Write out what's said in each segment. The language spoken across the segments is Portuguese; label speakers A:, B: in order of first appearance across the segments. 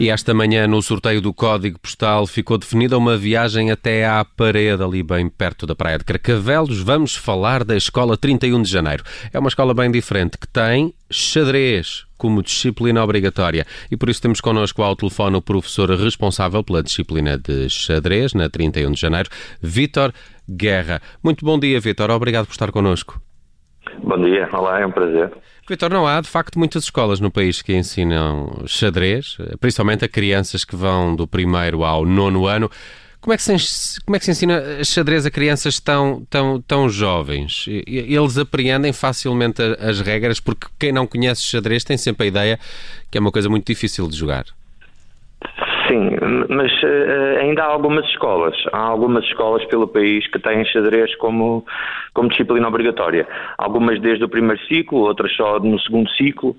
A: E esta manhã, no sorteio do código postal, ficou definida uma viagem até à parede, ali bem perto da Praia de Carcavelos. Vamos falar da Escola 31 de Janeiro. É uma escola bem diferente que tem xadrez como disciplina obrigatória. E por isso temos connosco ao telefone o professor responsável pela disciplina de xadrez na 31 de Janeiro, Vítor Guerra. Muito bom dia, Vítor. Obrigado por estar connosco.
B: Bom dia, olá, é um prazer.
A: Vitor, não há de facto muitas escolas no país que ensinam xadrez, principalmente a crianças que vão do primeiro ao nono ano. Como é que se, como é que se ensina xadrez a crianças tão, tão, tão jovens? Eles apreendem facilmente as regras, porque quem não conhece xadrez tem sempre a ideia que é uma coisa muito difícil de jogar.
B: Sim, mas uh, ainda há algumas escolas. Há algumas escolas pelo país que têm xadrez como, como disciplina obrigatória. Algumas desde o primeiro ciclo, outras só no segundo ciclo,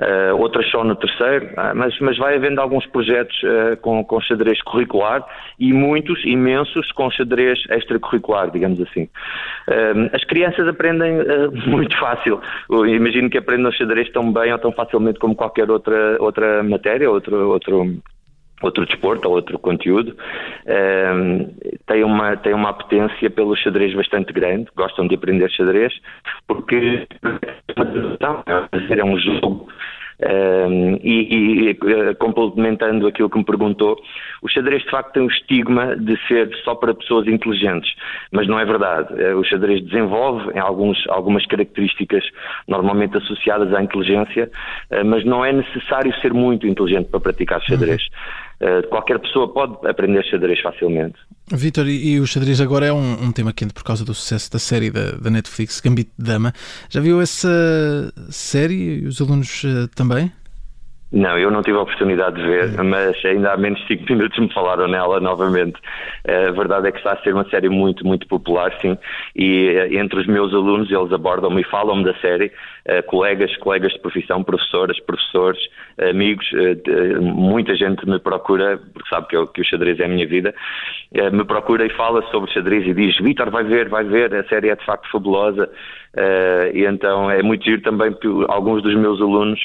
B: uh, outras só no terceiro. Uh, mas, mas vai havendo alguns projetos com, com xadrez curricular e muitos, imensos, com xadrez extracurricular, digamos assim. as crianças aprendem muito fácil. Eu imagino que aprendam xadrez tão bem ou tão facilmente como qualquer outra, outra matéria, outro, outro outro desporto ou outro conteúdo, um, ehm, tem, uma, tem uma apetência pelo xadrez bastante grande, gostam de aprender xadrez, porque é um jogo um, e, e, eh, complementando aquilo que me perguntou, o xadrez de facto tem o estigma de ser só para pessoas inteligentes, mas não é verdade. Eh, o xadrez desenvolve alguns, algumas características normalmente associadas à inteligência, eh, mas não é necessário ser muito inteligente para praticar xadrez. Uhum. Qualquer pessoa pode aprender xadrez facilmente.
C: Vitor, e o xadrez agora é um, um, tema quente por causa do sucesso da série da, da Netflix, Gambito de Dama. Já viu essa série e os alunos uh, também?
B: Não, eu não tive a oportunidade de ver, mas ainda há menos de 5 minutos me falaram nela novamente. A verdade é que está a ser uma série muito, muito popular, sim, e eh, entre os meus alunos eles abordam-me e falam-me da série, uh, colegas, colegas de profissão, professoras, professores, amigos, muita gente me procura, porque sabe que, eu, que o xadrez é a minha vida, me procura e fala sobre xadrez e diz, Vitor, vai ver, vai ver, a série é de facto fabulosa, e então é muito giro também que alguns dos meus alunos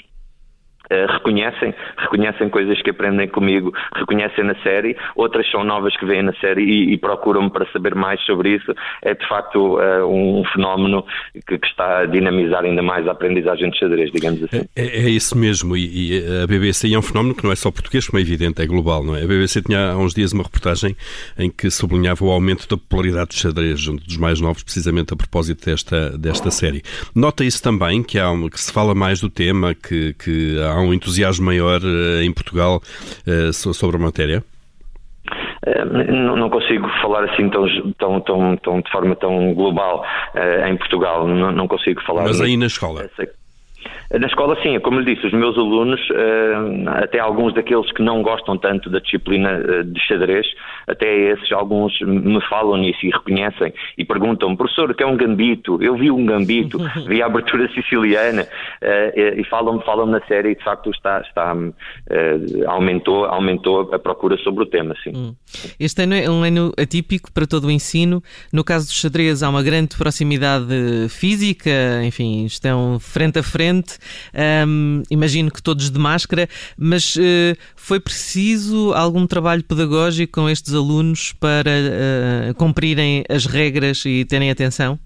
B: eh, reconhecem, reconhecem coisas que aprendem comigo, reconhecem na série, outras são novas que vêm na série e, e procuram-me para saber mais sobre isso. É de facto uh, um fenómeno que, que, está a dinamizar ainda mais a aprendizagem de xadrez, digamos assim.
A: É, é, é isso mesmo, e, e, a BBC é um fenómeno que não é só português, como é evidente, é global, não é? A BBC tinha há uns dias uma reportagem em que sublinhava o aumento da popularidade do xadrez junto dos mais novos, precisamente a propósito desta, desta série. Nota isso também, que, há, que se fala mais do tema, que, que há um entusiasmo maior uh, em Portugal uh, sobre a matéria?
B: Eh, não, consigo falar assim tão, tão, tão, tão de forma tão global em Portugal. Não, não consigo falar.
A: Mas aí na escola?
B: Na escola, sim, como lhe disse, os meus alunos, eh, até alguns daqueles que não gostam tanto da disciplina eh, de xadrez, até esses, alguns me falam nisso e reconhecem e perguntam professor, o que é um gambito? Eu vi um gambito, vi a abertura siciliana eh, e falam-me falam na série e de facto está, está, aumentou, aumentou a procura sobre o tema, sim. Hum.
D: Este ano é um ano atípico para todo o ensino. No caso do xadrez, há uma grande proximidade física, enfim, estão frente a frente. Um, imagino que todos de máscara, mas uh, foi preciso algum trabalho pedagógico com estes alunos para uh, cumprirem as regras e terem atenção?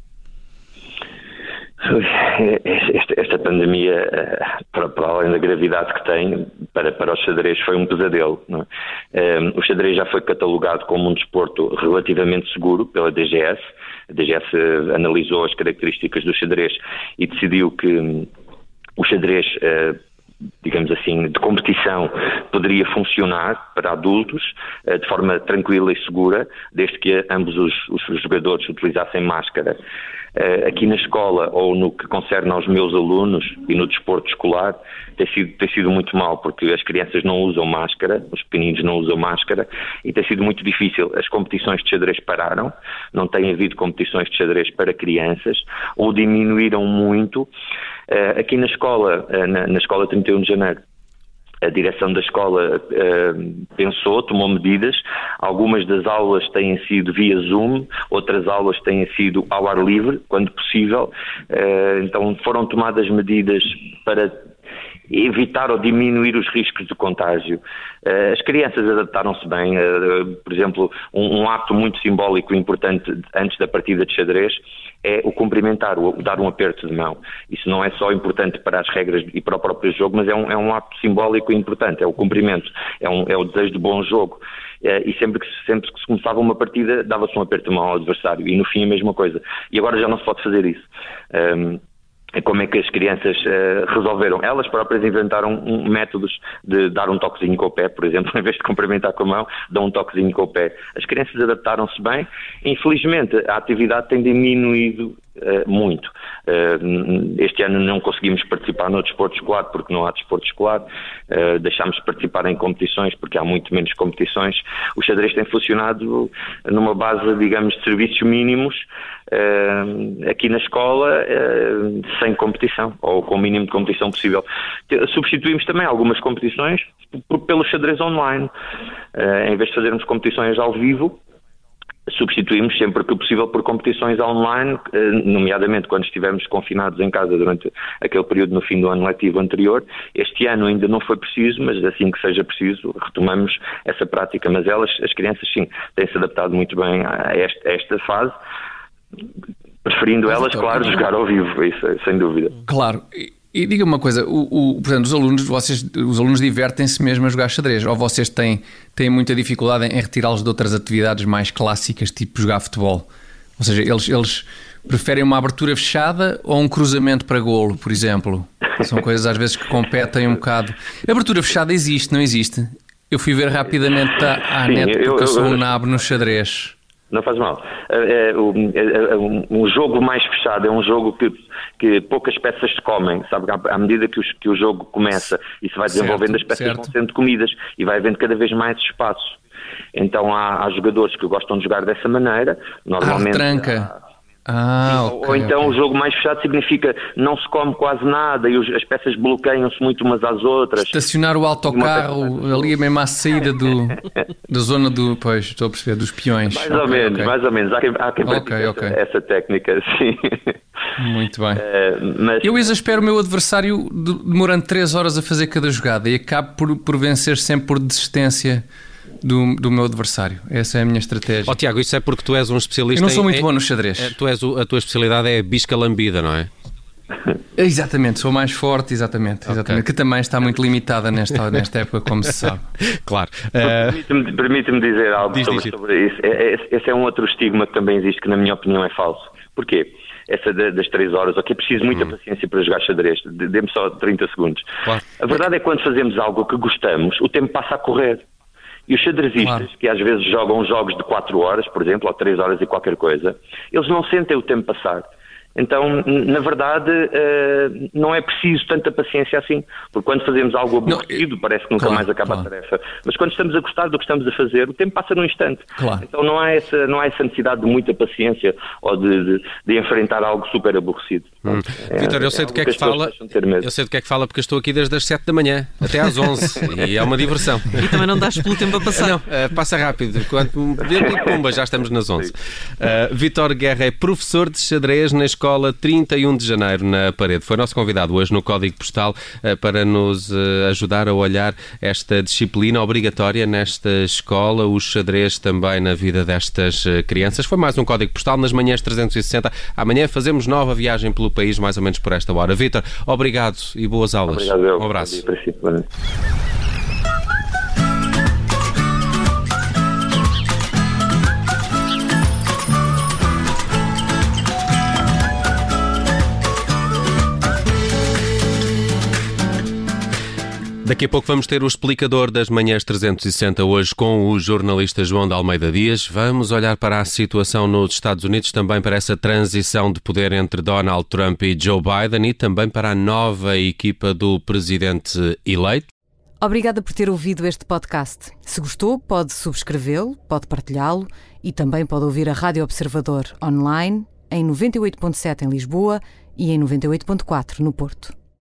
B: Esta, esta pandemia, eh, para, para, além da gravidade que tem, para, para os xadrez foi um pesadelo. É? Um, o xadrez já foi catalogado como um desporto relativamente seguro pela DGS. A DGS analisou as características do xadrez e decidiu que o xadrez, eh, digamos assim, de competição poderia funcionar para adultos eh, de forma tranquila e segura, desde que ambos os, os jogadores utilizassem máscara. Eh, aqui na escola ou no que concerne aos meus alunos e no desporto escolar tem sido, tem sido muito mal porque as crianças não usam máscara, os pequeninos não usam máscara e tem sido muito difícil. As competições de xadrez pararam, não tem havido competições de xadrez para crianças ou diminuíram muito. Eh, aqui na escola, eh, na, na escola 31 de janeiro, a direção da escola uh, pensou, tomou medidas. Algumas das aulas têm sido via Zoom, outras aulas têm sido ao ar livre, quando possível. Uh, então foram tomadas medidas para evitar ou diminuir os riscos de contágio. Uh, as crianças adaptaram-se bem, uh, por exemplo, um, um, ato muito simbólico e importante antes da partida de xadrez é o cumprimentar, o dar um aperto de mão. Isso não é só importante para as regras e para o próprio jogo, mas é um, é um ato simbólico e importante, é o cumprimento, é, um, é o desejo de bom jogo. Uh, e sempre que, sempre que se começava uma partida, dava-se um aperto de mão ao adversário, e no fim a mesma coisa. E agora já não se pode fazer isso. Um, como é que as crianças uh, resolveram. Elas próprias inventaram um, métodos de dar um toquezinho com o pé, por exemplo, em vez de cumprimentar com a mão, dão um toquezinho com o pé. As crianças adaptaram-se bem. Infelizmente, a atividade tem diminuído muito. Uh, este ano não conseguimos participar no desporto escolar porque não há desporto escolar. deixámos de participar em competições porque há muito menos competições. O xadrez tem funcionado numa base, digamos, de serviços mínimos aqui na escola sem competição, ou com o mínimo de competição possível. Substituímos também algumas competições pelo xadrez online. Em vez de fazermos competições ao vivo, substituímos sempre que possível por competições online, nomeadamente quando estivemos confinados em casa durante aquele período no fim do ano letivo anterior. Este ano ainda não foi preciso, mas assim que seja preciso, retomamos essa prática. Mas elas, as crianças, sim, têm-se adaptado muito bem a esta, a esta fase preferindo elas, claro, jogar ao vivo, isso é, sem dúvida.
E: Claro. E, e diga uma coisa, o, o, portanto, os alunos, vocês, os alunos divertem-se mesmo a jogar xadrez, ou vocês têm, têm muita dificuldade em retirá-los de outras atividades mais clássicas, tipo jogar futebol? Ou seja, eles, eles preferem uma abertura fechada ou um cruzamento para golo, por exemplo? São coisas às vezes que competem um bocado. A abertura fechada existe, não existe? Eu fui ver rapidamente à, à Sim, net porque eu, eu sou um nabo no xadrez.
B: Não faz mal. É, é, é, é, um jogo mais fechado é um jogo que, que poucas peças se comem, sabe? À medida que, os, que o jogo começa e se vai desenvolvendo, certo, as peças certo. vão sendo comidas e vai havendo cada vez mais espaço. Então há, há jogadores que gostam de jogar dessa maneira. Normalmente.
E: Ah, tranca. Ah, okay,
B: ou então okay. o jogo mais fechado significa não se come quase nada e os, as peças bloqueiam-se muito umas às outras.
E: Estacionar o autocarro ali mesmo à saída do, da zona do. Pois, estou a perceber, dos peões.
B: Mais okay, ou menos, mais ou menos. Há quem, há quem essa, essa, técnica, sim.
E: Muito bem. Uh, mas... Eu exaspero o meu adversário demorando 3 horas a fazer cada jogada e acabo por, por vencer sempre por desistência do, do meu adversário. Essa é a minha estratégia.
A: Ó oh, Tiago, isso é porque tu és um especialista.
E: Eu não sou muito
A: em,
E: bom no xadrez.
A: É, tu és o, a tua especialidade é a bisca lambida, não é?
E: Exatamente, sou mais forte, exatamente, exatamente que também está muito limitada nesta, nesta época, como se sabe.
A: Claro.
B: Uh... Permite-me permite dizer algo diz, sobre, diz. sobre, isso. É, é, esse é um outro estigma que também existe, que na minha opinião é falso. Porquê? Essa das três horas, ok, preciso muita hum. paciência para jogar xadrez, dê-me só 30 segundos. Claro. A verdade é que quando fazemos algo que gostamos, o tempo passa a correr. E os xadrezistas, claro. que às vezes jogam jogos de 4 horas, por exemplo, ou 3 horas e qualquer coisa, eles não sentem o tempo passar. Então, na verdade, uh, não é preciso tanta paciência assim, porque quando fazemos algo aborrecido, não, parece que nunca claro, mais acaba claro. a tarefa. Mas quando estamos a gostar do que estamos a fazer, o tempo passa num instante. Claro. Então não há, essa, não há essa necessidade de muita paciência ou de, de, de enfrentar algo super aborrecido.
A: Hum. É, Vitor, eu sei é do que é que fala. Eu sei do que é que fala porque estou aqui desde as 7 da manhã até às 11 e é uma diversão.
D: E também não dás pelo tempo a passar.
A: Não, uh, passa rápido. Quando pumba, já estamos nas 11. Uh, Vitor Guerra é professor de xadrez na escola 31 de janeiro na parede. Foi nosso convidado hoje no Código Postal eh, para nos eh, ajudar a olhar esta disciplina obrigatória nesta escola, o xadrez também na vida destas eh, crianças. Foi mais um Código Postal nas manhãs 360. Amanhã fazemos nova viagem pelo país, mais ou menos por esta hora. Vitor, obrigado e boas aulas.
B: Obrigado,
A: um abraço. Daqui a pouco vamos ter o explicador das manhãs 360 hoje com o jornalista João de Almeida Dias. Vamos olhar para a situação nos Estados Unidos, também para essa transição de poder entre Donald Trump e Joe Biden e também para a nova equipa do presidente eleito.
F: Obrigada por ter ouvido este podcast. Se gostou, pode subscrevê-lo, pode partilhá-lo e também pode ouvir a Rádio Observador online em 98.7 em Lisboa e em 98.4 no Porto.